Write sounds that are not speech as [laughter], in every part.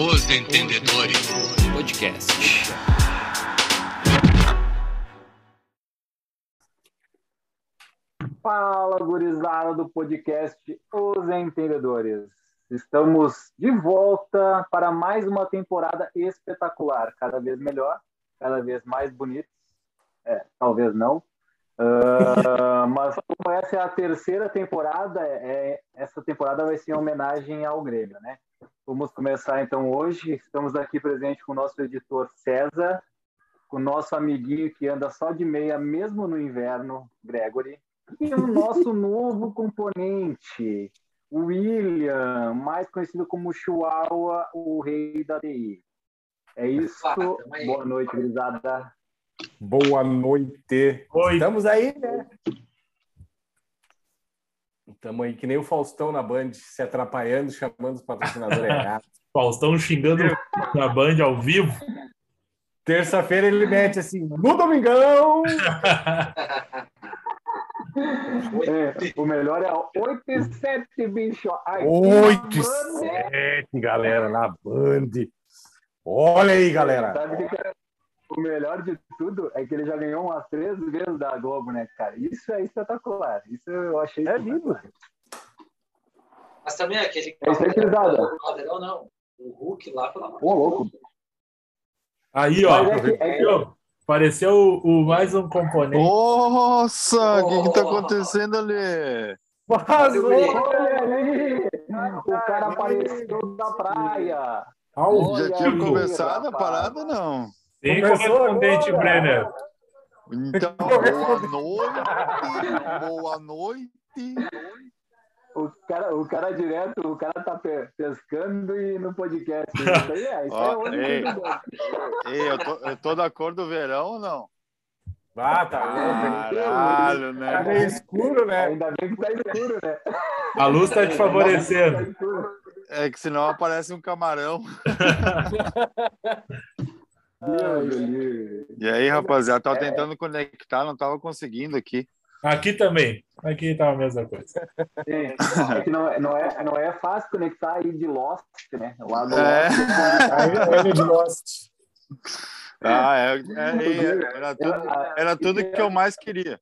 Os Entendedores Podcast. Fala, gurizada do podcast Os Entendedores. Estamos de volta para mais uma temporada espetacular, cada vez melhor, cada vez mais bonito. É, talvez não. Uh, [laughs] mas como essa é a terceira temporada, é, essa temporada vai ser em homenagem ao Grêmio, né? Vamos começar então hoje. Estamos aqui presente com o nosso editor César, com o nosso amiguinho que anda só de meia, mesmo no inverno, Gregory, e o [laughs] nosso novo componente, o William, mais conhecido como Chihuahua, o rei da TI. É isso. Boa noite, gurizada. Boa noite. Oi. Estamos aí, né? Estamos aí que nem o Faustão na Band, se atrapalhando, chamando os patrocinadores [laughs] errados. Faustão xingando na Band ao vivo. Terça-feira ele mete assim, no domingão! [laughs] É, o melhor é 8 e 7, bicho. Ai, 8 e 7, galera, na Band. Olha aí, galera. Sabe o que? O melhor de tudo é que ele já ganhou umas três vezes da Globo, né, cara? Isso é espetacular. Isso eu achei. É lindo. Mas também aquele É isso aí, gurizada. o Caldeirão não. O Hulk lá, pelo amor de Ô, louco. Aí, ó. Mas é que- é que-? Apareceu o, o mais um componente. Nossa, o que que tá Oh. acontecendo ali? Vazou! Olha ali! O cara apareceu da praia. Ao Já tinha começado a parada, não? Tem Começou correspondente, agora. Brenner. Então, boa noite, boa noite. O cara, o cara direto, o cara tá pe- pescando e no podcast. [laughs] Isso aí é, isso Ó, é ei. Ei, eu tô, eu tô da cor do verão ou não? Ah, tá louco. Caralho, Tá meio né? escuro, né? Ainda bem que tá escuro, né? A luz tá te Tá favorecendo. É que senão aparece um camarão. [laughs] E aí, rapaziada, tava tentando conectar, não tava conseguindo aqui. Aqui também. Aqui tá a mesma coisa. Sim. É que não, é- não, é, não é fácil conectar aí de Lost, né? Lá do É. Lost. Aí de Lost. Ah, é, é, era, tudo, era tudo que eu mais queria.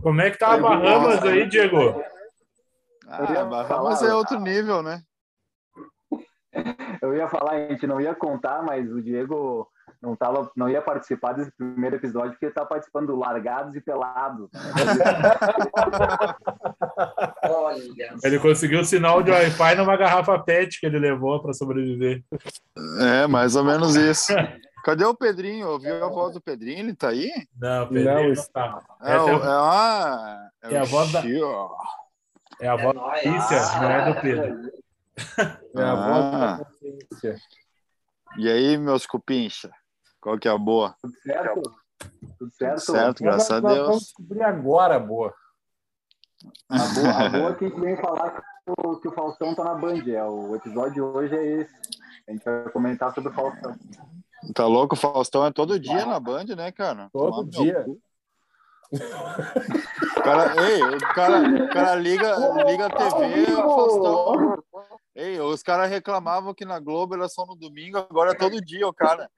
Como é que tá a Bahamas aí, Diego? Ah, Bahamas é outro nível, né? [laughs] Eu ia falar, a gente não ia contar, mas o Diego não, tava, não ia participar desse primeiro episódio porque ele tá participando do Largados e Pelados. Olha. Ele conseguiu o sinal de Wi-Fi numa garrafa PET que ele levou para sobreviver. É, mais ou menos isso. Cadê o Pedrinho? Ouviu a voz do Pedrinho? Ele tá aí? Não, Pedro, Não, não, isso- tá. É, o, é, ah, é, é a o voz da- é a É voz nóis. da Patrícia, não é do Pedro. É a Ah. volta da consciência. E aí, meus cupincha? Qual que é a boa? Tudo certo? Tudo certo? Certo, graças a nós Vamos Deus. descobrir agora, boa. A boa, a boa que a gente vem falar que o, que o Faustão tá na Band. É, o episódio de hoje é esse. A gente vai comentar sobre o Faustão. Tá louco? O Faustão é todo dia na Band, né, cara? Todo dia. O cara, ei, o cara, o cara liga, liga a TV, o Faustão. Ei, os caras reclamavam que na Globo era só no domingo, agora é todo dia, o cara.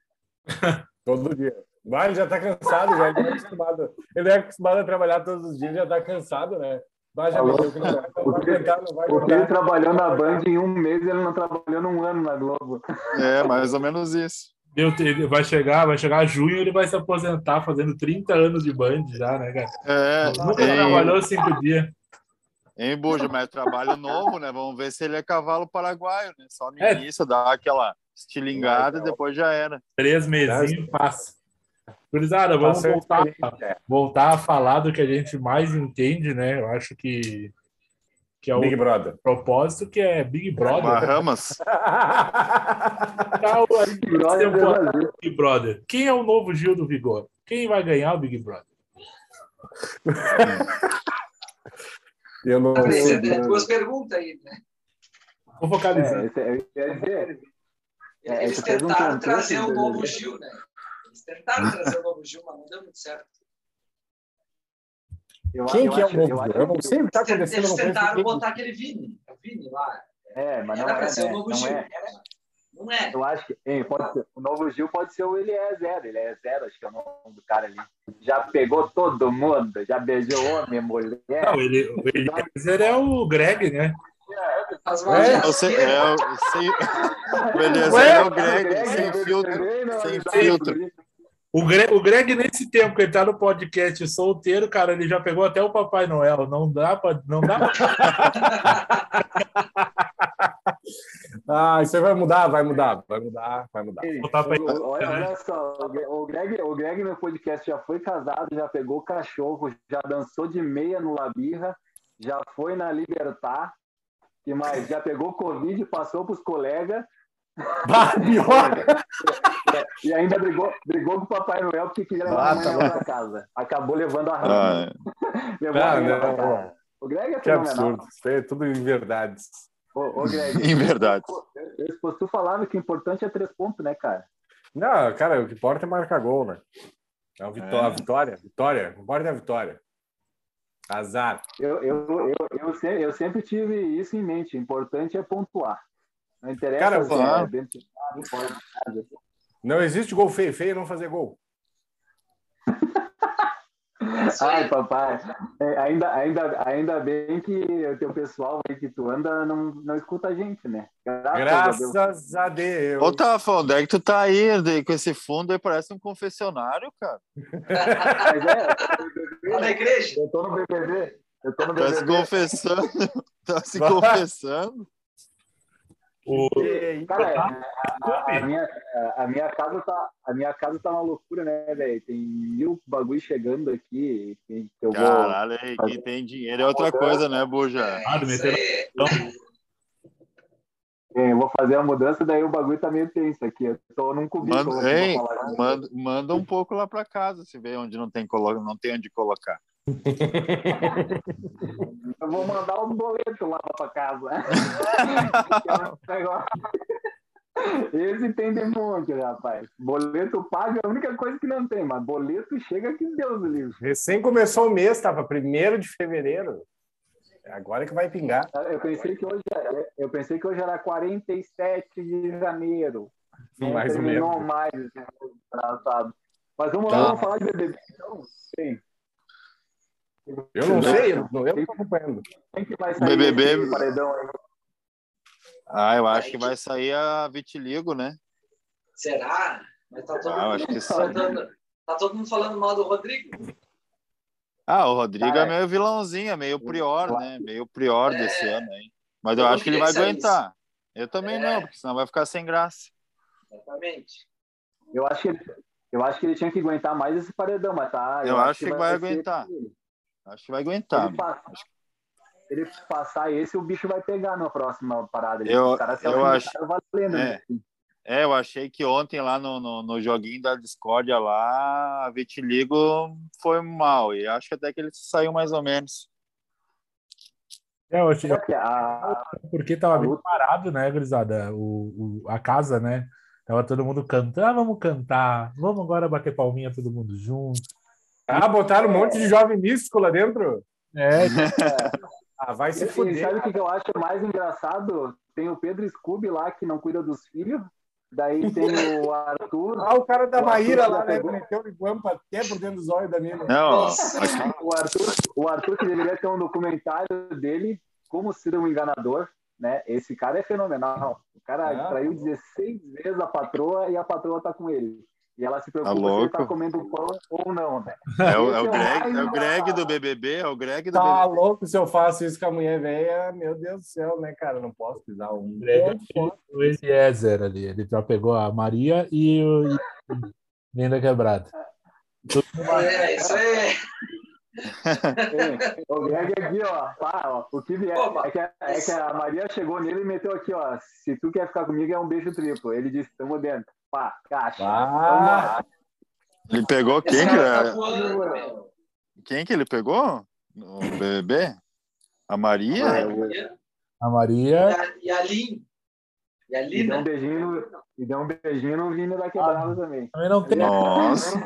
[laughs] Todo dia. Vai, ele já tá cansado, já. Ele é acostumado, ele é acostumado a trabalhar todos os dias, já tá cansado, né? Vai, já meteu que não vai, não vai aguentar, não vai Porque ele trabalhou na Band em um mês ele não trabalhou num ano na Globo. É, mais ou menos isso. Meu, ele vai chegar, vai chegar junho, ele vai se aposentar fazendo 30 anos de Band já, né, cara? É, Nunca em, trabalhou cinco dias. em Buja, mas trabalho novo, né? Vamos ver se ele é cavalo paraguaio, né? Só no É. início, dá aquela estilingada e depois já era. Três mesinhos passa. Gurizada, vamos Passa a voltar, voltar a falar do que a gente mais entende, né? Eu acho que, que é o Big Brother. propósito, que é Big Brother. Bahamas. [laughs] Tá, o Brother. Big Brother. Quem é o novo Gil do Vigor? Quem vai ganhar o Big Brother? Eu não Tá sei. Duas perguntas aí, né? Vou focalizar. É, ia dizer, É, Eles um tentaram contexto, trazer o entendeu? novo Gil, né? Eles tentaram [laughs] trazer o novo Gil, mas não deu muito certo. eu, Quem eu que é o acho- novo? eu acho Eu não sei o que tá Eles acontecendo. eu não tentaram botar aquele Vini. É o Vini lá. É, mas não Era é, pra ser o né? novo Não Gil. é. Era- Não é. Eu acho que hein, pode ser- o novo Gil pode ser o Eliezer. Ele é zero, acho que é o nome do cara ali. Já pegou todo mundo, já beijou homem, mulher. Não, ele, o Eliezer é o Greg, né? As É, Você, é, o- sem, o Eliezer Ué? é o Greg, sem filtro. sem filtro. O Greg, o Greg, nesse tempo que ele tá no podcast solteiro, cara, ele já pegou até o Papai Noel. Não dá pra. Não dá pra... [laughs] Ah, isso aí vai mudar, vai mudar, vai mudar, vai mudar. Ei, pra- o- olha, olha só, o Greg, o Greg no podcast já foi casado, já pegou cachorro, já dançou de meia no Labirra, já foi na Libertar, que mais? Já pegou Covid, passou pros colegas Bah, [laughs] pior. e ainda brigou, brigou com o Papai Noel porque queria levar Ah, a tá pra casa. Acabou levando a Ah, rama. [laughs] Levou Ah, a rama não. pra casa. O Greg é Que absurdo. Isso aí é tudo em verdades. Ô, ô, Greg, [laughs] Em verdade. eu- eu- tu falava que o importante é três pontos, né, cara? Não, cara, o que importa é marcar gol, né? É a vitó- É. a vitória, vitória. O que importa é a vitória. Azar. Eu, eu, eu, eu, sempre, eu sempre tive isso em mente. O importante é pontuar. Não interessa Cara, se é claro. dentro de casa, fora de casa. Não existe gol feio, feio é não fazer gol. [laughs] Ai, papai. É, ainda, ainda, ainda bem que o teu pessoal aí que tu anda não, não escuta a gente, né? Graças, a Deus. Graças a Deus. Ô, Tafa, onde é que tu tá aí? De- Com esse fundo aí parece um confessionário, cara. Mas é, Tá na igreja? eu tô no BBB. Eu tô no Tá se BBB. confessando. [laughs] Tá se confessando. O, Cara, a, a minha, a minha casa tá, a minha casa tá uma loucura, né, velho? Tem mil bagulho chegando aqui que eu vou. Caralho, aí, quem tem dinheiro é outra coisa, né, Buja? Aí. É, eu vou fazer a mudança, daí o bagulho tá meio tenso aqui. Eu tô num cubículo. Manda, manda, manda um pouco lá pra casa, se vê onde não tem, colo... não tem onde colocar. Eu vou mandar um boleto lá pra casa. [laughs] Esse tem de monte, rapaz. Boleto paga é a única coisa que não tem, mas boleto chega que Deus o livre. Recém começou o mês, tava 1 de fevereiro. Agora que vai pingar. Eu pensei que hoje, eu pensei que hoje era 47 de janeiro. Não Mais ou terminou menos. mais esse mês engraçado. Mas vamos Tá. lá, vamos falar de BBB então. Sim. Eu não sei, eu não eu tô acompanhando. Quem que vai sair BBB. paredão aí? Ah, eu acho que vai sair a Vitiligo, né? Será? Mas tá todo, Ah, eu mundo acho que sim. falando, tá todo mundo falando mal do Rodrigo. Ah, o Rodrigo Cara, é meio vilãozinho, é meio prior, né? Meio prior É. desse ano aí. Mas eu Eu acho que ele vai que aguentar. Eu também É. não, porque senão vai ficar sem graça. Exatamente. Eu acho que ele, eu acho que ele tinha que aguentar mais esse paredão, mas tá. Eu acho que vai ser aguentar. ele. Acho que vai aguentar. ele, passar, se ele passar esse, o bicho vai pegar na próxima parada. Eu- cara se eu alfinetaram valendo, né? É, eu achei que ontem lá no, no, no joguinho da discórdia lá, a Vitiligo foi mal. E acho que até que ele saiu mais ou menos. É, eu achei, que a- porque tava muito parado, né, gurizada? O, o, a casa, né? Tava todo mundo cantando, ah, vamos cantar, vamos agora bater palminha todo mundo junto. Ah, botaram um monte de jovem místico lá dentro. É, [laughs] Ah, vai se fuder. sabe o que eu acho mais engraçado? Tem o Pedro Scooby lá, que não cuida dos filhos. Daí tem o [laughs] Arthur. Ah, o cara da O Maíra lá, né? Meteu o guampa até por dentro dos olhos da mina. Não, [laughs] O Arthur, o Arthur, que deveria ter um documentário dele, como ser um enganador, né? Esse cara é fenomenal. O cara Não. traiu 16 vezes a patroa e a patroa tá com ele. E ela se preocupa Tá se ele tá comendo pão ou não, né? é o, é o Esse Greg, é o Greg do BBB, é o Greg do Tá BBB. louco se eu faço isso com a mulher velha, meu Deus do céu, né, cara? Não posso pisar um. o Eliezer ali, ele já pegou a Maria e o Linda Quebrada. É, isso aí. É, o Greg aqui, ó, pá, ó, o que vier. É que, a- é que a Maria chegou nele e meteu aqui, ó. Se tu quer ficar comigo, é um beijo triplo. Ele disse, tamo dentro. Pá, caixa. Ah, Ele pegou quem que, tá é- meu. quem que ele pegou? No BBB? A Maria? E A Maria, a, e a Lin. E a E deu um Lina. beijinho, e deu um beijinho no Vini da quebrada também. também não tem. Nossa.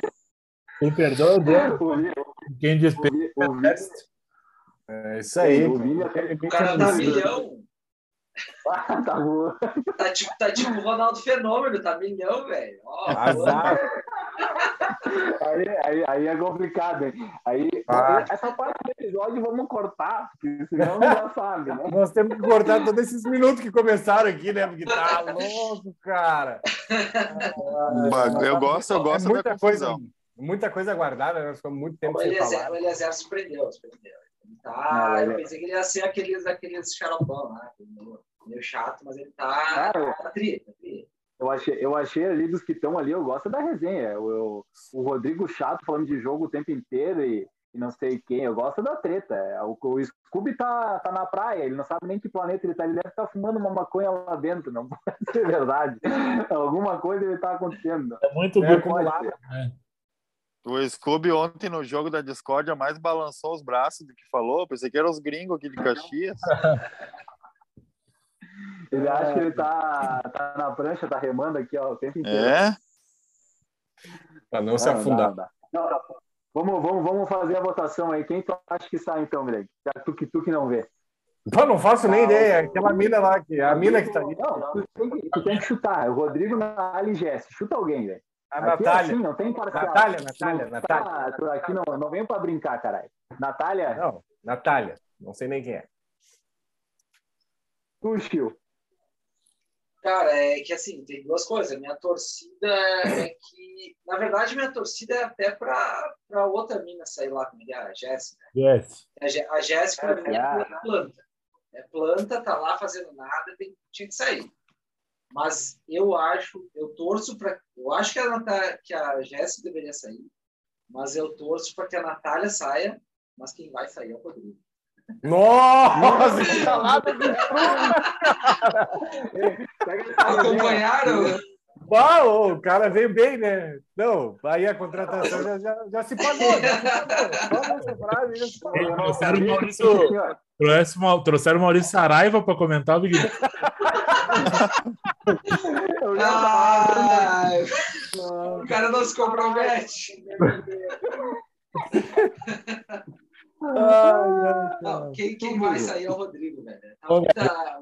Quem perdoa, Deus. O Quem o despeja. O é isso aí. o Vini O cara dá milhão. [laughs] Ah, tá bom. Tá tipo, tá tipo o Ronaldo Fenômeno, tá milhão, velho. Ó, Azar. Aí, aí, aí é complicado, hein? Aí, Ah. essa parte do episódio vamos cortar, porque senão já sabe, né? Nós temos que cortar todos esses minutos que começaram aqui, né? Porque tá louco, cara. Eu gosto, eu gosto é muita da coisa, confusão. muita coisa guardada, né? Nós ficamos muito tempo O sem Eliezer, falar. o Eliezer surpreendeu, surpreendeu. Ele Tá, eu pensei que ele ia ser aqueles, aqueles xaropão lá, meio, meio chato, mas ele tá, Cara, tá tri, tá tri. Eu achei, eu achei ali dos que estão ali, eu gosto da resenha. Eu, eu- o Rodrigo Chato falando de jogo o tempo inteiro e, e não sei quem. Eu gosto da treta. É, O, o Scooby tá, tá na praia, ele não sabe nem que planeta ele tá. Ele deve estar fumando uma maconha lá dentro, não [laughs] pode ser verdade. Alguma coisa ele tá acontecendo. É muito É, grupo. acumulado. O Scooby ontem no jogo da Discord mais balançou os braços do que falou. Pensei que eram os gringos aqui de Caxias. [laughs] Ele acha que ele tá, tá na prancha, tá remando aqui ó, o tempo inteiro. É? Pra não se Não, afundar. não dá. Não, não. Vamos, vamos, vamos fazer a votação aí. Quem tu acha que sai então, Greg? Já Tu que tu que não vê. Pô, não faço nem ideia. Aquela mina lá, que, a mina que tá ali. Não, tu tem que, tu tem que chutar. O Rodrigo, e Jesse. Chuta alguém, velho. A Aqui é Natália. assim, não tem parcial. Natália, Natália, não Natália. tá- aqui não, não vem pra brincar, caralho. Natália, Não, Natália. Não sei nem quem é. tu, Chiu. Cara, é que assim, tem duas coisas. Minha torcida é que, na verdade, minha torcida é até pra, pra outra mina sair lá comigo, a Jéssica. Yes. A, a Jéssica pra mim, Ah. é planta. É planta, tá lá fazendo nada, tem, tinha que sair. Mas eu acho, eu torço para. Eu acho que a, Natália, que a Jéssica deveria sair, mas eu torço para que a Natália saia, mas quem vai sair é o Rodrigo. Nossa, que calada. Acompanharam? Uau, o cara veio bem, né? Não, aí a contratação já, já, já se pagou. Já se pagou. Só nessa frase já se pagou. Trouxeram o Maurício, trouxeram- trouxeram o Maurício Saraiva para comentar o Big Brother. Ah, o cara não se compromete. Não, quem, quem vai sair é o Rodrigo, velho. Tá, Ô, muita- tá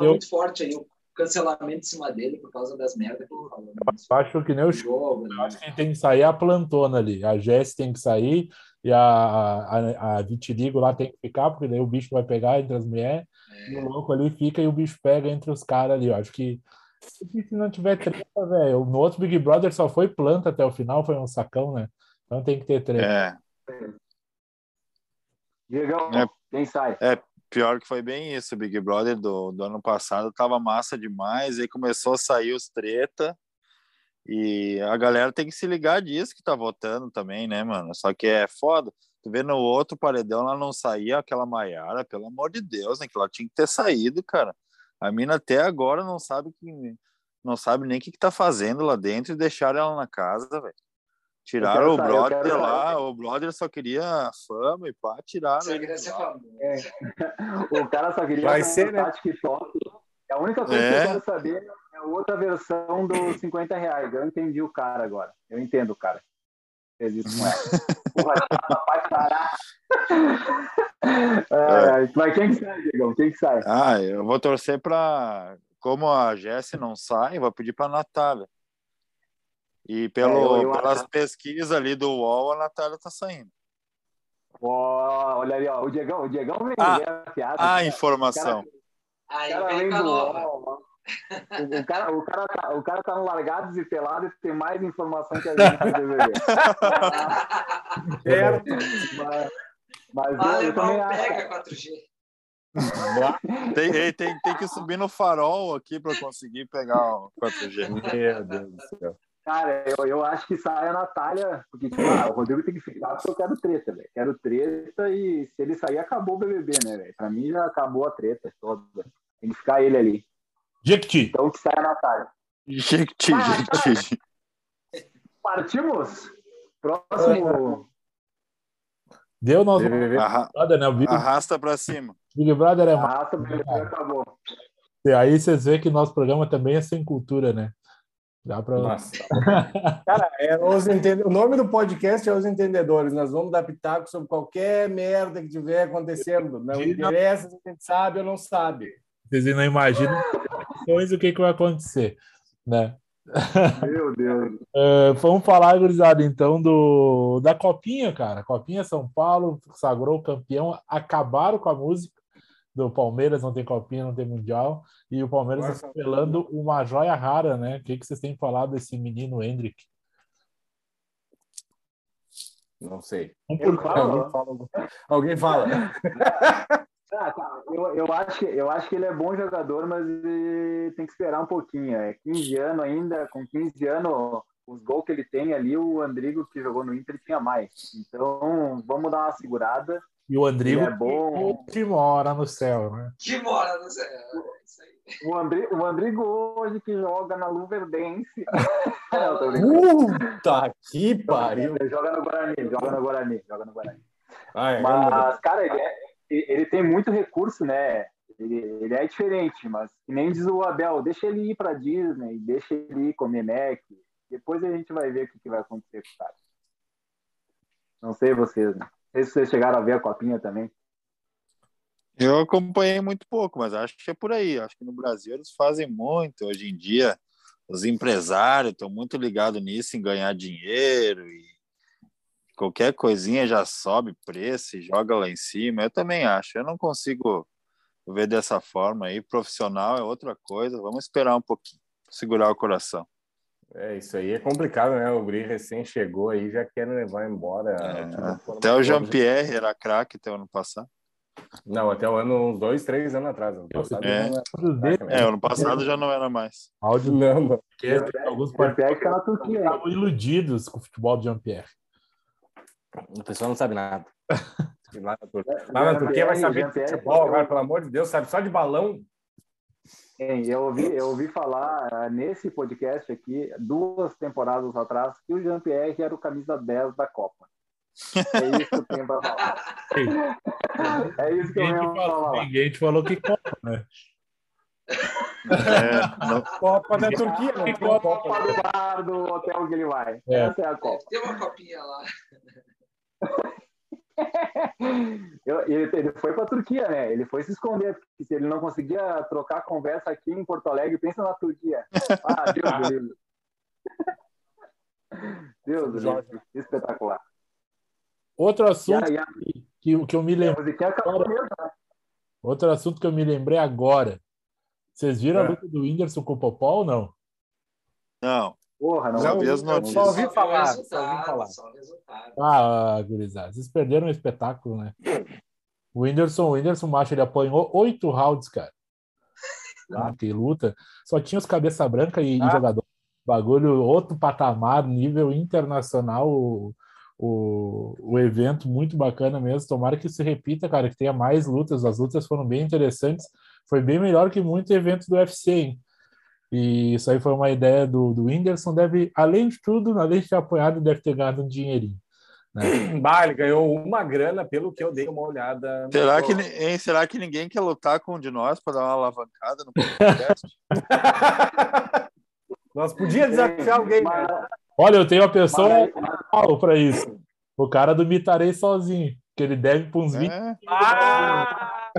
eu- muito forte aí o cancelamento em cima dele por causa das merdas que ele falou. né? Eu acho que nem o jogo, Eu né? acho que quem tem que sair é a plantona ali. A Jess tem que sair e a, a, a Vitiligo lá tem que ficar, porque daí o bicho vai pegar entre as mulheres. E o louco ali fica e o bicho pega entre os caras ali. Eu acho que se não tiver treta, velho. No outro Big Brother só foi planta até o final, foi um sacão, né? Então tem que ter treta. É. Diegão, É. quem sai? Pior que foi bem isso. Big Brother do, do ano passado tava massa demais. Aí começou a sair os treta. E a galera tem que se ligar disso que tá votando também, né, mano? Só que é foda. Tu vê no outro paredão, ela não saía aquela Maiara, pelo amor de Deus, né? Que ela tinha que ter saído, cara. A mina até agora não sabe que não sabe nem o que, que tá fazendo lá dentro e deixaram ela na casa, velho. Tiraram o brother quero lá, o brother só queria fama e pá, tiraram queria ser famoso. [laughs] O cara só queria Vai ser, né? TikTok. A única coisa É. que eu quero saber é a outra versão dos [clears throat] 50 reais. Eu entendi o cara agora. Eu entendo o cara. Fez isso com ela. [laughs] Porra, chata pra caralho. É, Mas quem que sai, Diegão? Quem que sai? Ah, eu vou torcer para como a Jessie não sai, eu vou pedir para a Natália. E pelo, É, eu- eu pelas acho- pesquisas ali do UOL, a Natália tá saindo. Ó, olha ali, ó. O Diegão, o Diegão vem Ah, a piada. A cara. informação. Aí O cara vem do. UOL. O, o cara, o, cara tá, o cara tá no Largados e Pelados e tem mais informação que a gente BBB. Certo. Mas, mas eu, Ah, eu também alemão acho. pega 4G. Tem, tem, tem que subir no farol aqui para conseguir pegar o 4G. Meu Deus do céu. Cara, eu, eu acho que sai a Natália, porque tipo, ah, o Rodrigo tem que ficar porque eu quero treta, velho. Quero treta e se ele sair, acabou o BBB, né, velho? Pra mim já acabou a treta toda. Tem que ficar ele ali. Jequiti. Então que saia a Natália. Gente, [laughs] gente. Partimos? Próximo. Deu nosso. Arra- Brother, né? O Big, Arrasta para cima. Big Brother é mais. Arrasta BBB acabou. Aí vocês veem que nosso programa também é sem cultura, né? Dá pra. Nossa. [laughs] Cara, é os entende... o nome do podcast é Os Entendedores. Nós vamos dar pitaco sobre qualquer merda que tiver acontecendo. Não Diga- interessa se a gente sabe ou não sabe. Vocês não imaginam o que, que vai acontecer, né? Meu Deus. Uh, [laughs] vamos falar, gurizada, então, do, da Copinha, cara. Copinha São Paulo sagrou campeão, acabaram com a música do Palmeiras, não tem Copinha, não tem Mundial, e o Palmeiras está pelando uma joia rara, né? O que, que vocês têm falado desse menino Hendrick? Não sei. Alguém fala. Alguém fala. [laughs] Ah, tá. eu, eu, acho que, eu acho que ele é bom jogador, mas tem que esperar um pouquinho. É 15 anos ainda, com 15 anos, os gols que ele tem ali, o Andrigo que jogou no Inter tinha mais. Então, vamos dar uma segurada. E o Andrigo é bom. que mora no céu, né? Que mora no céu. É o, Andri, o Andrigo hoje que joga na Luverdense. [laughs] Puta que pariu! Ele joga no Guarani, joga no Guarani, joga no Guarani. Ah, é, Mas, cara, ele, é, ele tem muito recurso, né? Ele, ele, é diferente, mas nem diz o Abel, deixa ele ir para Disney, deixa ele ir comer Mac. Depois a gente vai ver o que, que vai acontecer com o cara. Não sei vocês, né? Se vocês chegaram a ver a copinha também. Eu acompanhei muito pouco, mas acho que é por aí. Acho que no Brasil eles fazem muito. Hoje em dia, os empresários estão muito ligados nisso, em ganhar dinheiro e qualquer coisinha já sobe preço e joga lá em cima. Eu também acho. Eu não consigo ver dessa forma aí. Profissional é outra coisa. Vamos esperar um pouquinho, segurar o coração. É, isso aí é complicado, né? O Gri recém chegou aí, já quer levar embora. É, até o Jean-Pierre era craque até o ano passado. Não, até o ano, uns dois, três anos atrás. Ano passado é. é, ano passado já não era mais. Áudio não. Porque alguns parceiros estavam iludidos com o futebol de Jean-Pierre. O pessoal não sabe nada. [laughs] Lá na, lá na Turquia vai saber de futebol agora, pelo amor de Deus, sabe só de balão. Eu ouvi, eu ouvi falar uh, nesse podcast aqui, duas temporadas atrás, que o Jean-Pierre era o camisa 10 da Copa. É isso que eu tenho para falar. é isso que eu tenho para falar. Ninguém te falou que Copa, né? É, não... Copa da Turquia, não tem Copa, Copa do bar do hotel que ele vai. É. Essa é a Copa. Tem uma copinha lá. [laughs] [laughs] Ele, ele, foi para a Turquia, né? Ele foi se esconder, porque se ele não conseguia trocar conversa aqui em Porto Alegre, pensa na Turquia. Ah, [laughs] Deus do livro. Deus do livro. Espetacular. Outro assunto yeah, yeah. Que, que eu me lembrei. Né? Outro assunto que eu me lembrei agora. Vocês viram é. a luta do Whindersson com o Popó ou não? Não. Porra, não. Vi as notícias. Só ouvi falar. Só ouvi falar. Ah, gurizada, vocês perderam o espetáculo, né? O Whindersson, o Whindersson Macho, ele apanhou oito rounds, cara. Ah, que luta. Só tinha os cabeça branca e, ah. jogador. Bagulho, outro patamar, nível internacional. O, o, o evento muito bacana mesmo. Tomara que se repita, cara, que tenha mais lutas. As lutas foram bem interessantes. Foi bem melhor que muito evento do UFC, hein? E isso aí foi uma ideia do, do Whindersson. Deve, além de tudo, além de ter apoiado, deve ter ganhado um dinheirinho. Né? [clears throat] Bah, ele ganhou uma grana pelo que eu dei uma olhada. Será que, hein, será que ninguém quer lutar com um de nós para dar uma alavancada no podcast? [laughs] nós podíamos desafiar alguém, né? Olha, eu tenho uma pessoa para isso. O cara do Mitarei sozinho, que ele deve para uns 20. É. Ah,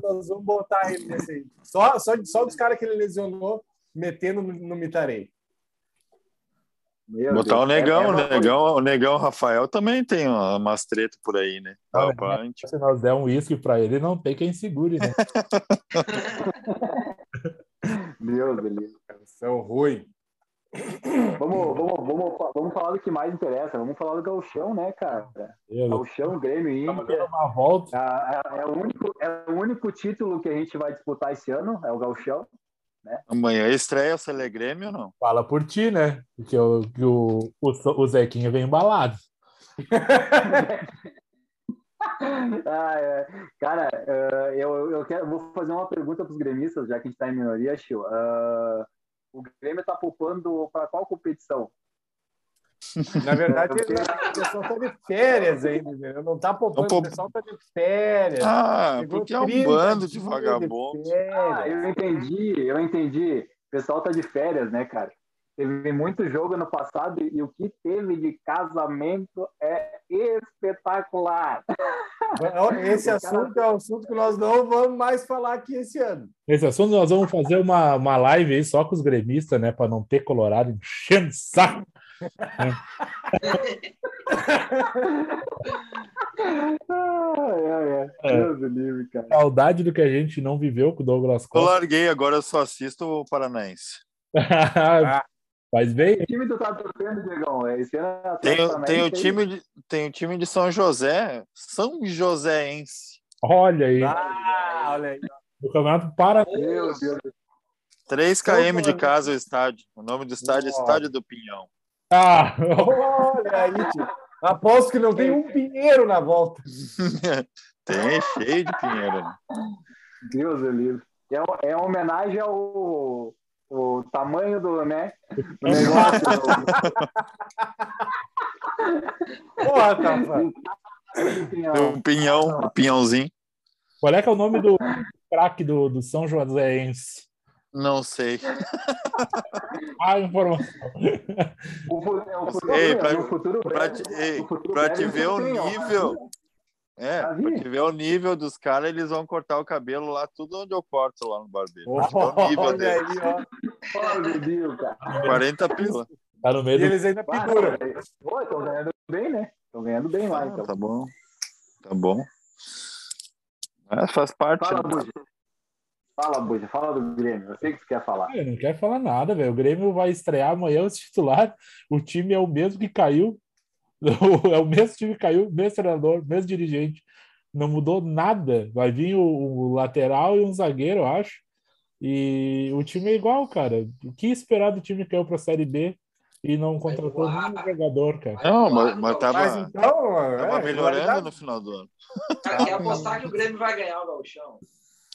nós vamos botar ele nesse aí. Só, só, só dos caras que ele lesionou, metendo no, no Mitarei. Meu Botar Deus, o negão, é, é o negão, o negão Rafael também tem umas tretas por aí, né? Ah? Se nós der um uísque para ele, não tem quem segure, né? [laughs] Meu Deus, são ruim. Vamos, vamos, vamos, vamos falar do que mais interessa. Vamos falar do Galchão, né, cara? Galchão, Grêmio, Inter. Uma volta. É, é, o único, é o único título que a gente vai disputar esse ano, é o Galchão. Né? Amanhã estreia o Cele Grêmio ou não? Fala por ti, né? Porque o, o, o, o Zequinha vem embalado. [laughs] ah, é. Cara, uh, eu, eu quero, vou fazer uma pergunta para os gremistas, já que a gente está em minoria, Chiu. Uh, o Grêmio está poupando para qual competição? Na verdade, o pessoal está de férias ainda, não está poupando, o pessoal está de férias. Ah, porque é um bando de vagabundos. Ah, eu entendi, eu entendi. O pessoal está de férias, né, cara? Teve muito jogo no passado e o que teve de casamento é espetacular. Esse [laughs] assunto é um assunto que nós não vamos mais falar aqui esse ano. Esse assunto nós vamos fazer uma, uma live aí só com os gremistas, né? Para não ter Colorado enchendo o saco. Ai, ai, ai. É. Deus do livre, cara. Saudade do que a gente não viveu com o Douglas Eu Costa. larguei, agora eu só assisto o Paranaense. [laughs] Faz bem. Que time tu tá torcendo, Diegão? É, Esse ano é Tem, o- tem, o Paranaense time de, tem o time de São José, São Joséense. Olha aí. Ah, olha aí. O campeonato para. Meu Deus. 3 São km de casa o estádio. O nome do estádio é. Estádio do Pinhão. Ah, Olha aí, tio. Aposto que não tem um pinheiro na volta. [laughs] Tem, cheio de pinheiro. Deus do livre. É, é uma homenagem ao o tamanho do, né? O negócio. [laughs] Porra, Tafa. do- Um pinhão, um pinhãozinho. qual é que é o nome do craque do, do São Joséense? Não sei. Ah, informação. O, é o futuro, Ei, pra- no futuro Pra breve- te, ei, futuro pra te ver o ó. nível. É, Tá pra te ver o nível dos caras, eles vão cortar o cabelo lá, tudo onde eu corto lá no barbeiro. Pra te ver o nível Olha aí, ó. Meu Deus, cara. 40 pila. Tá no meio E do. eles ainda penduram. Pô, estão ganhando bem, né? Estão ganhando bem lá, então. Tá bom. Tá bom. É, faz parte. Fala, né? Fala, Buja. Fala do Grêmio. Eu sei que você quer falar. Eu não quero falar nada, velho. O Grêmio vai estrear amanhã os titular. O time é o mesmo que caiu. [laughs] É o mesmo time que caiu, mesmo treinador, mesmo dirigente. Não mudou nada. Vai vir o, o lateral e um zagueiro, eu acho. E o time é igual, cara. O que esperar do time que caiu para a Série B e não contratou nenhum jogador, cara? Não, mas, mas tava, Mas então, tava é, melhorando no final do ano. Cara, quer apostar que o Grêmio vai ganhar o Gauchão?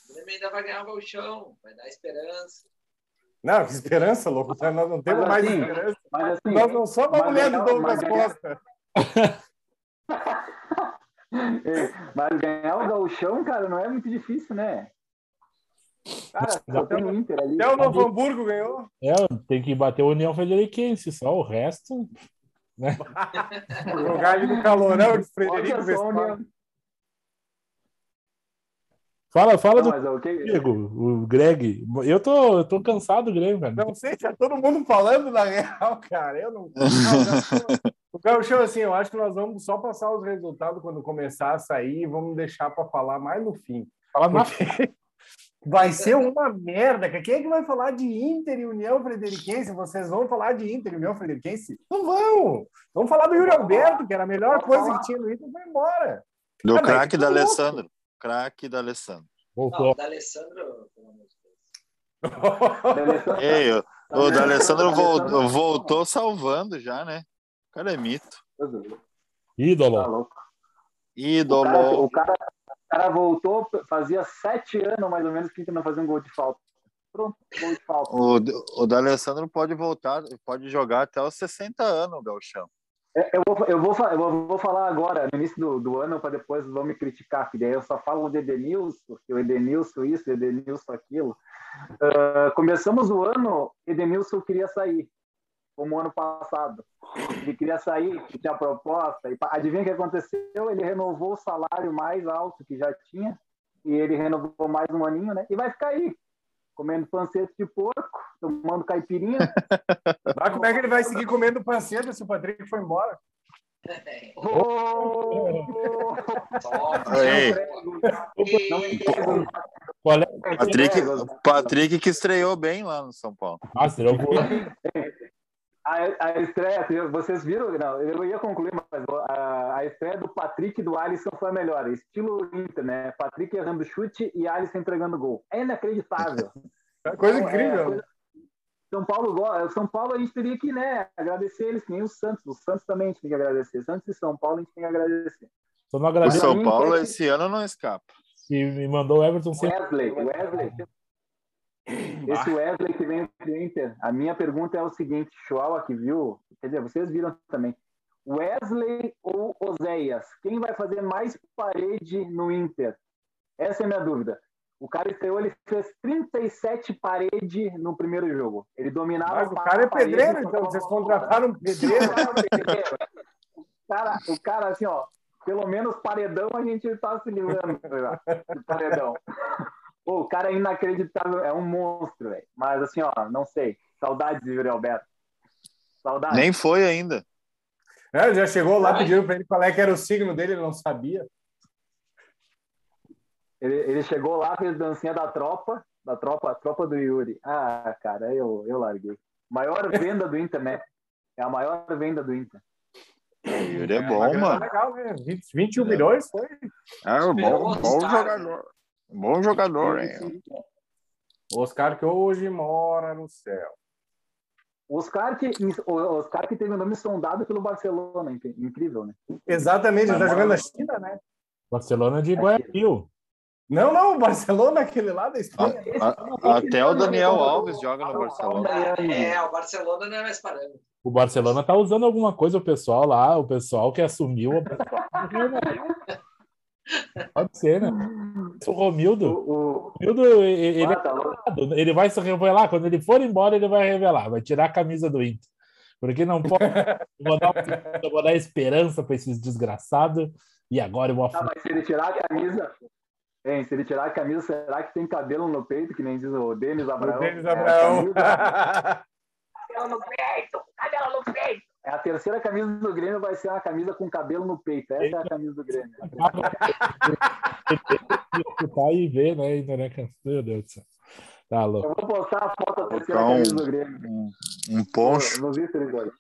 O Grêmio ainda vai ganhar o Gauchão, vai dar esperança. Não, que esperança, louco. Nós não temos Mas mais assim, esperança. Mas assim, Nós não somos a mulher do Douglas mas ganhar- Costa. [laughs] Mas ganhar o gauchão, cara, não é muito difícil, né? Cara, só tem o Inter ali. Até o Novo Hamburgo ganhou. É, tem que bater o União Frederiquense, só o resto. [laughs] Jogar ali no calorão de Frederico né? Fala, fala Não, do que... Diego, o Greg. Eu tô, eu tô cansado do Grêmio, cara. Não sei, tá todo mundo falando na real, cara. Eu não. não [laughs] o Gauchão, assim, eu acho que nós vamos só passar os resultados quando começar a sair e vamos deixar para falar mais no fim. Fala na Porque [laughs] vai ser uma merda. cara. Quem é que vai falar de Inter e União Frederiquense? Vocês vão falar de Inter e União Frederiquense? Não vão! Vamos falar do Yuri Alberto, que era a melhor coisa que tinha no Inter, vai embora. Do Ah, craque que da. Alessandro. Craque da Alessandro. Não, voltou. o da Alessandro, pelo amor de Deus. [laughs] Ei, o, o da Alessandro vol- Alessandro- voltou salvando já, né? O cara é mito. Tá Ídolo. O cara, Ídolo. o, cara, o cara voltou, fazia sete anos mais ou menos que não fazia um gol de falta. Pronto, gol de falta. O, o da Alessandro pode voltar, pode jogar até os 60 anos, o Galchão. É, Eu vou, eu, vou, eu vou- vou falar agora, no início do, do ano, para depois vão me criticar, que daí eu só falo de Edenilson, que o Edenilson isso, Edenilson aquilo. Ah, começamos o ano, Edenilson queria sair, como ano passado. Ele queria sair, tinha proposta. E, adivinha o que aconteceu? Ele renovou o salário mais alto que já tinha, e ele renovou mais um aninho, né? E vai ficar aí, comendo panceta de porco, tomando caipirinha. [laughs] Mas como é que ele vai seguir comendo panceta se o Patrick foi embora? Oh! É? Patrick, Patrick que estreou bem lá no São Paulo. Ah, será o A, a estreia, vocês viram? Não, eu ia concluir, mas a, a estreia do Patrick e do Alisson foi a melhor. Estilo Inter, né? Patrick errando chute e Alisson entregando gol. É inacreditável. [laughs] Coisa Não, é, incrível. coisa- São Paulo, São Paulo a gente teria que né, agradecer eles, que nem o Santos. O Santos também a gente tem que agradecer. Santos e São Paulo a gente tem que agradecer. Só não O São Paulo é- esse ano não escapa. que me mandou o Everton sem. Wesley, Wesley. Esse Wesley que vem do Inter, a minha pergunta é o seguinte: Chuala que viu, quer dizer, vocês viram também. Wesley ou Oséias? Quem vai fazer mais parede no Inter? Essa é a minha dúvida. O cara estreou, ele fez 37 paredes no primeiro jogo. Ele dominava. Mas o cara é parede, pedreiro, só então vocês contrataram um pedreiro. [laughs] O cara, o cara, assim, ó, pelo menos paredão a gente tá se livrando paredão. [laughs] Pô, o cara é inacreditável, é um monstro, velho. Mas assim, ó, não sei. Saudades de Yuri Alberto. Saudades. Nem foi ainda. É, já chegou lá pedindo para ele qual é que era o signo dele, ele não sabia. Ele, ele chegou lá, fez dancinha da tropa, da tropa, a tropa do Yuri. Ah, cara, eu, eu larguei. Maior [laughs] venda do Inter, né? É a maior venda do Inter. Yuri é bom, Mas mano. Legal, né? 20, 21 milhões foi. É bom, bom jogador. Bom jogador, hein? Oscar que hoje mora no céu. Oscar que, Oscar que teve o nome sondado pelo Barcelona, inc- incrível, né? Exatamente, ele tá Mas jogando na China, né? Barcelona de Guayaquil. Não, não, o Barcelona, aquele lá da Espanha. A- até o Daniel Alves joga no Barcelona. É, o Barcelona não é mais parâmetro. O Barcelona tá usando alguma coisa, o pessoal lá, o pessoal que assumiu o pessoal. [laughs] Pode ser, né? O Romildo, O, o, Romildo, ele, Ah, tá ele vai se revelar. Quando ele for embora, ele vai revelar, vai tirar a camisa do Inter. Porque não pode. Eu vou dar, [laughs] eu vou dar esperança para esses desgraçados. E agora eu vou tá, mas se ele tirar a camisa. Hein, se ele tirar a camisa, será que tem cabelo no peito, que nem diz o Denis Abraão? O Denis É, Abraão. camisa- [laughs] cabelo no peito! Cabelo no peito! É, a terceira camisa do Grêmio vai ser uma camisa com cabelo no peito. Essa é a camisa do Grêmio. escutar e ver, né? ainda, né? Meu Deus do céu. Tá louco. Eu vou postar a foto da terceira um- camisa do Grêmio. Um, um poncho. Nos stories hoje.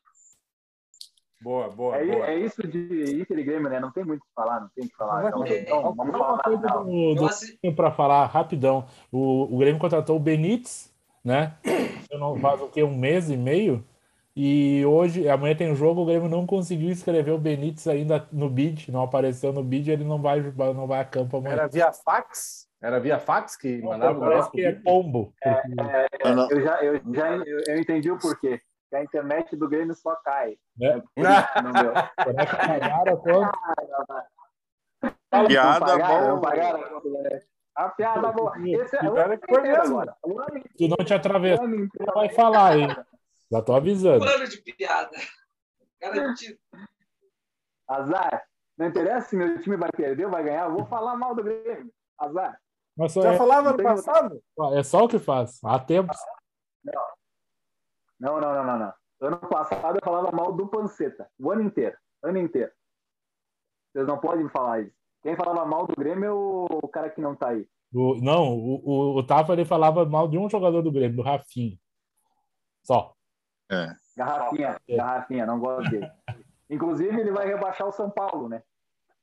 boa, boa, É, boa. é isso de Inter e Grêmio, né? Não tem muito o que falar, não tem o que falar. Então, É. então, vamos Uma falar. coisa do, do assi- para falar rapidão. O, o Grêmio contratou o Benítez, né? Eu não faz o quê? Um mês e meio. E hoje, amanhã tem jogo, o Grêmio não conseguiu escrever o Benítez ainda no bid, não apareceu no bid, ele não vai, não vai a campo amanhã. Era via fax? Era via fax que mandava o Parece ingresso que é pombo. porque- Eu não- Eu já, eu, já eu, eu entendi o porquê. Que a internet do Grêmio só cai. É. É não deu. Será que pagaram quanto? Piada Não pagaram, não boa. pagaram. A piada boa. Esse é o Piada que foi mesmo. agora. O não te atravessa, ano não inteiro. vai falar, hein? Já tô avisando. Plano de piada. Garantido. Azar. Não interessa se meu time vai perder ou vai ganhar. Eu vou falar mal do Grêmio. Azar. Mas só Já é, falava no passado? é só o que faz. Há tempos. Não, não, não, não, não. Ano passado eu falava mal do Panceta. O ano inteiro. Ano inteiro. Vocês não podem falar isso. Quem falava mal do Grêmio é o, o cara que não tá aí. O, não, o, o, o Tafa ele falava mal de um jogador do Grêmio, do Rafinha. Só. É. Garrafinha, É. garrafinha, não gosto dele. [laughs] Inclusive, ele vai rebaixar o São Paulo, né?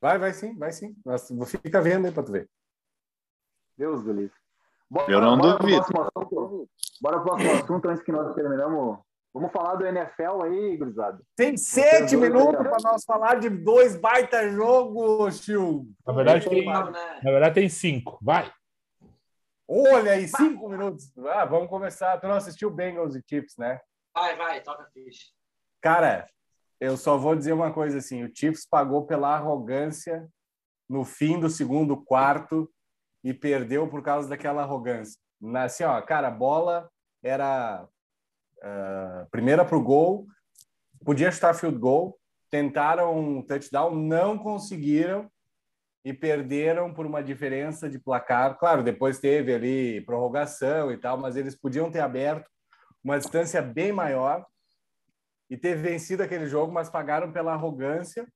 Vai, vai sim, vai sim. Mas Fica vendo aí pra tu ver. Deus do livre. Bora, Eu não bora pro duvido. próximo assunto. Bora pro próximo assunto antes que nós terminamos. Vamos falar do NFL aí, gurizada. Tem sete minutos para nós falar de dois baita jogos, tio. Na verdade, tem, Vamos, né? na verdade, tem cinco. Vai. Olha aí, cinco minutos. Ah, vamos começar. Tu não assistiu Bengals e Chiefs, né? Vai, vai, toca ficha. Cara, eu só vou dizer uma coisa assim: o Chiefs pagou pela arrogância no fim do segundo quarto e perdeu por causa daquela arrogância. Na- Assim, ó, cara, a bola era ah, primeira pro gol, podia chutar field goal, tentaram um touchdown, não conseguiram e perderam por uma diferença de placar. Claro, depois teve ali prorrogação e tal, mas eles podiam ter aberto uma distância bem maior e ter vencido aquele jogo, mas pagaram pela arrogância.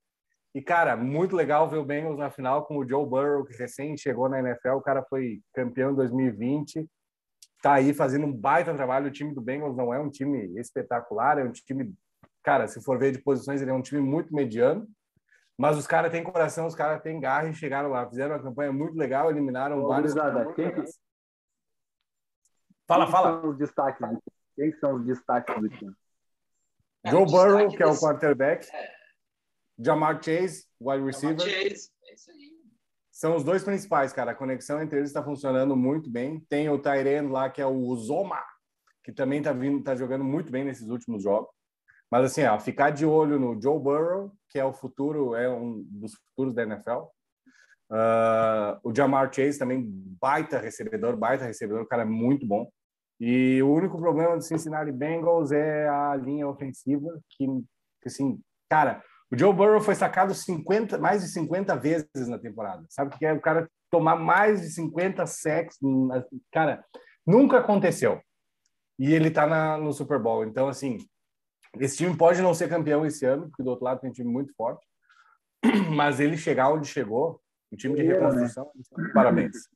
E, cara, muito legal ver o Bengals na final com o Joe Burrow, que recém chegou na NFL. O cara foi campeão em 2020. Tá aí fazendo um baita trabalho. O time do Bengals não é um time espetacular, é um time, cara, se for ver de posições, ele é um time muito mediano. Mas os caras têm coração, os caras têm garra e chegaram lá. Fizeram uma campanha muito legal, eliminaram Ô, vários. quem que- Fala, Quem fala. Os destaques Quem são os destaques do time? É, Joe Burrow, que é o desse- quarterback. É. Jamar Chase, wide receiver. Chase. É isso aí. São os dois principais, cara. A conexão entre eles está funcionando muito bem. Tem o Tyrene lá, que é o Uzoma, que também está vindo, tá jogando muito bem nesses últimos jogos. Mas assim, ó, ficar de olho no Joe Burrow, que é o futuro, é um dos futuros da NFL. Ah, o Jamar Chase também, baita recebedor, baita recebedor, o cara é muito bom. E o único problema do Cincinnati Bengals é a linha ofensiva, que, assim, cara, O Joe Burrow foi sacado 50, mais de 50 vezes na temporada. Sabe o que é o cara tomar mais de 50 sacks? Cara, nunca aconteceu. E ele tá na, no Super Bowl. Então, assim, esse time pode não ser campeão esse ano, porque do outro lado tem um time muito forte. [clears throat] Mas ele chegar onde chegou, o time de reconstrução, parabéns.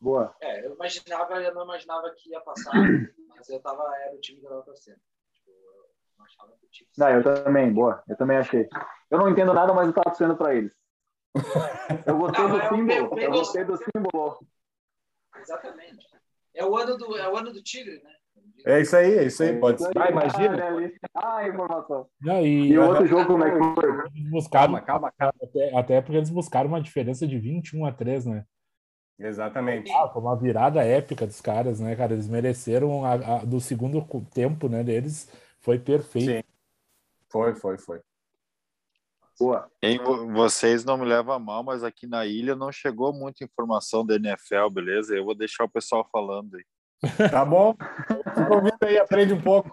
Boa. É, eu imaginava, eu não imaginava que ia passar, [clears throat] mas eu tava, era o time que eu tava torcendo. Tipo, eu não achava que o time... Não, eu também, boa. Eu também achei. Eu não entendo nada, mas eu tava torcendo pra eles. Eu gostei Não, do é símbolo. Bengals. Eu gostei do símbolo. Exatamente. É o ano do, é o ano do Tigre, né? É isso aí, é isso aí. Pode ser. Ah, imagina. Ah, informação. Não, e, E o outro jogo, como é que foi? buscaram, Calma, calma, calma. até, até porque eles buscaram uma diferença de 21 a 3, né? Exatamente. Ah, foi uma virada épica dos caras, né, cara? Eles mereceram a, a- do segundo tempo, né, deles. Foi perfeito. Sim. Foi, foi, foi. Boa. Hein, vo- vocês não me levam a mal, mas aqui na ilha não chegou muita informação da NFL, beleza? Eu vou deixar o pessoal falando aí. [laughs] Tá bom? [laughs] Se convida aí, aprende um pouco.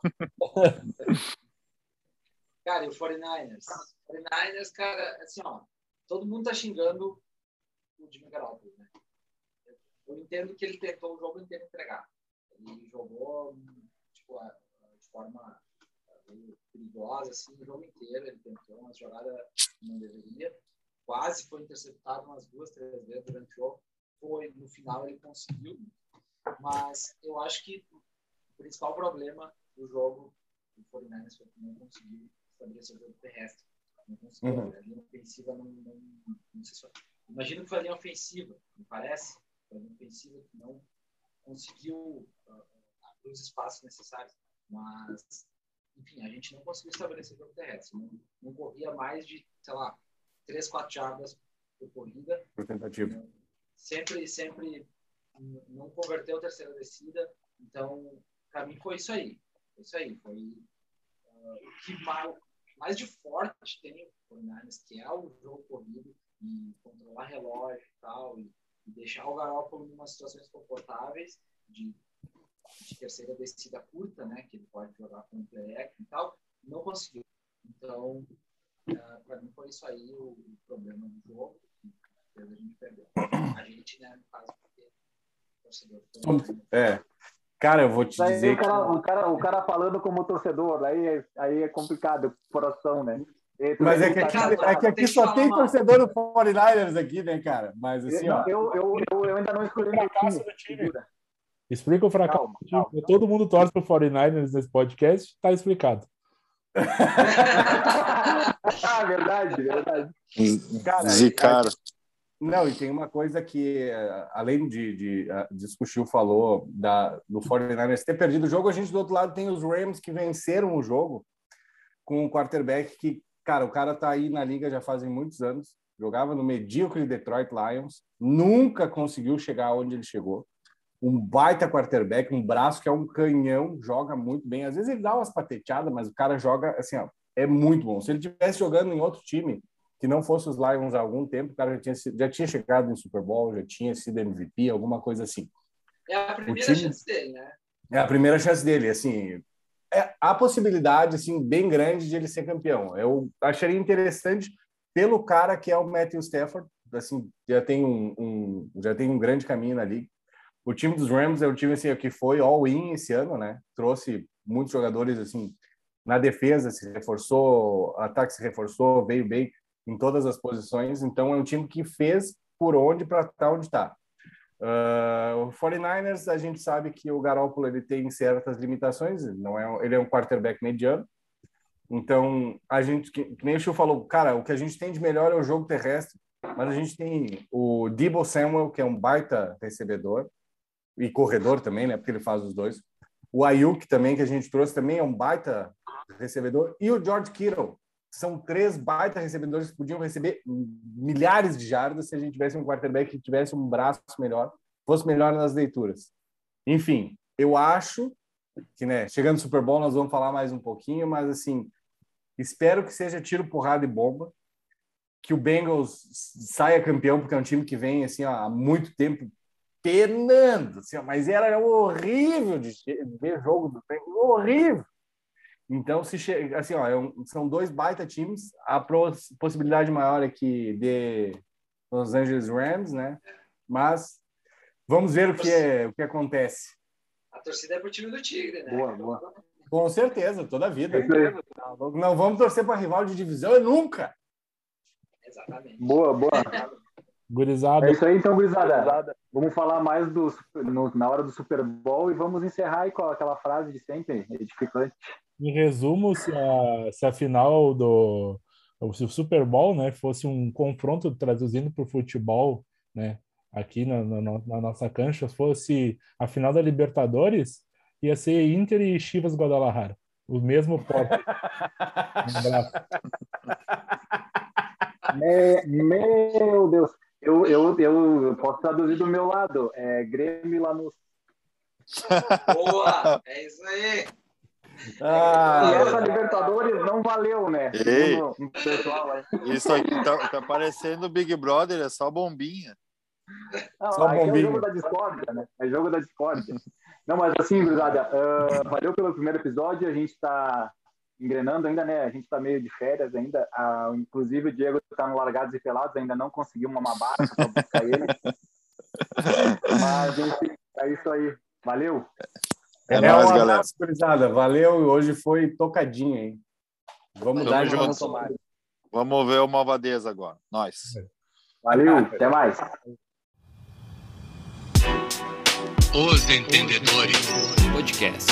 Cara, e o 49ers? 49ers, cara, assim, ó, todo mundo tá xingando o Jimmy Garoppolo, né? Eu entendo que ele tentou o jogo inteiro entregar. Ele jogou, tipo, a- de forma meio perigosa, assim, o jogo inteiro. Ele tentou uma jogada que não deveria. Quase foi interceptado umas duas, três vezes durante o jogo. Foi, no final ele conseguiu. Mas eu acho que o principal problema do jogo do 49ers foi que não conseguiu estabelecer o jogo terrestre. Não conseguiu. Uhum. A linha ofensiva não, não, não sei se Imagino que foi a linha ofensiva, me parece. Ofensiva que não conseguiu ah, abrir os espaços necessários. Mas, enfim, a gente não conseguiu estabelecer o jogo terrestre. Não, não corria mais de, sei lá, 3, 4 jardas por corrida Por tentativa. sempre, sempre n- não converteu a terceira descida. Então, para mim foi isso aí. Foi isso aí. Foi ah, o que mais, mais de forte tem o 49ers, que é o jogo corrido e controlar relógio e tal, e deixar o Garoppolo em umas situações confortáveis de, de terceira descida curta, né, que ele pode jogar com o play e tal, não conseguiu. Então, para mim foi isso aí o, o problema do jogo, que a gente perder. A gente, né, no caso, porque o torcedor foi- É. Cara, eu vou te Daí dizer o, cara, que. o, cara, o cara falando como torcedor, aí é, aí é complicado, coração, né? Tu Mas é vê que aqui, é que aqui só tem torcedor do 49ers aqui, né, cara? Mas assim, ó. eu, eu, eu, eu ainda não escolhi meu time. do time. Explica o fracasso. Calma, do time. Todo mundo torce pro 49ers nesse podcast, tá explicado. [laughs] ah, verdade, verdade. Cara, Zicaram. Não, e tem uma coisa que, eh, além de, de, ah, disso que o Chiu falou, da, do 49ers ter perdido o jogo, a gente do outro lado tem os Rams que venceram o jogo com um quarterback que, cara, o cara tá aí na liga já fazem muitos anos, jogava no medíocre Detroit Lions, nunca conseguiu chegar onde ele chegou. Um baita quarterback, um braço que é um canhão, joga muito bem. Às vezes ele dá umas pateteadas, mas o cara joga, assim, ó, é muito bom. Se ele tivesse jogando em outro time, que não fosse os Lions há algum tempo, o cara já tinha, já tinha chegado em Super Bowl, já tinha sido MVP, alguma coisa assim. É a primeira time- chance dele, né? É a primeira chance dele, assim, é a possibilidade assim bem grande de ele ser campeão. Eu acharia interessante pelo cara que é o Matthew Stafford, assim, já tem um, um- já tem um grande caminho na liga. O time dos Rams é o time assim que foi all-in esse ano, né? Trouxe muitos jogadores assim na defesa, se reforçou, ataque se reforçou, veio bem em todas as posições. Então é um time que fez por onde para estar onde está. Uh, o 49ers, a gente sabe que o Garoppolo ele tem certas limitações, não é, ele é um quarterback mediano. Então, a gente, que, que nem o Chiu falou, cara, o que a gente tem de melhor é o jogo terrestre, mas a gente tem o Debo Samuel, que é um baita recebedor e corredor também, né, porque ele faz os dois. O Ayuk também, que a gente trouxe, também é um baita recebedor. E o George Kittle. São três baita recebedores que podiam receber milhares de jardas se a gente tivesse um quarterback que tivesse um braço melhor, fosse melhor nas leituras. Enfim, eu acho que, né, chegando no Super Bowl nós vamos falar mais um pouquinho, mas assim, espero que seja tiro, porrada e bomba, que o Bengals saia campeão, porque é um time que vem assim ó, há muito tempo penando, assim, ó, mas era horrível de ver jogo do Bengals, horrível. Então, se che... assim, ó, é um- são dois baita times. A pros- possibilidade maior é que dê Los Angeles Rams, né? Mas vamos ver o que, é, o que acontece. A torcida é pro time do Tigre, né? Boa, boa. Com certeza, toda a vida. É não vamos torcer para rival de divisão nunca. Exatamente. Boa, boa. [laughs] Gurizada, É isso aí, então, gurizada. Vamos falar mais do, no- na hora do Super Bowl e vamos encerrar aí com aquela frase de sempre, edificante. Em resumo, se a, se a final do se o Super Bowl, né, fosse um confronto traduzindo para o futebol, né, aqui na, na, na nossa cancha, fosse a final da Libertadores, ia ser Inter e Chivas Guadalajara. O mesmo pote. [laughs] Um abraço. Me- meu Deus. Eu, eu, eu posso traduzir do meu lado. É Grêmio lá no. Boa! É isso aí! E Ah, essa Libertadores não valeu, né? Ei. No- no pessoal aí. Isso aqui tá, tá parecendo Big Brother, é só bombinha. Não, Só aqui é o bombinha. jogo da discórdia, né? É jogo da discórdia. Não, mas assim, gurizada, ah, valeu pelo primeiro episódio. A gente está engrenando ainda, né? A gente está meio de férias ainda. Ah, inclusive, o Diego está no Largados e Pelados, ainda não conseguiu uma barca para buscar ele. [laughs] Mas, enfim, é isso aí. Valeu! É, é nóis, um galera. abraço, gurizada. Valeu. Hoje foi tocadinho, hein? Vamos Tamo dar de junto. vamos tomar. Vamos ver o Malvadeza agora. Nós. Valeu! Até mais! Os Entendedores Podcast.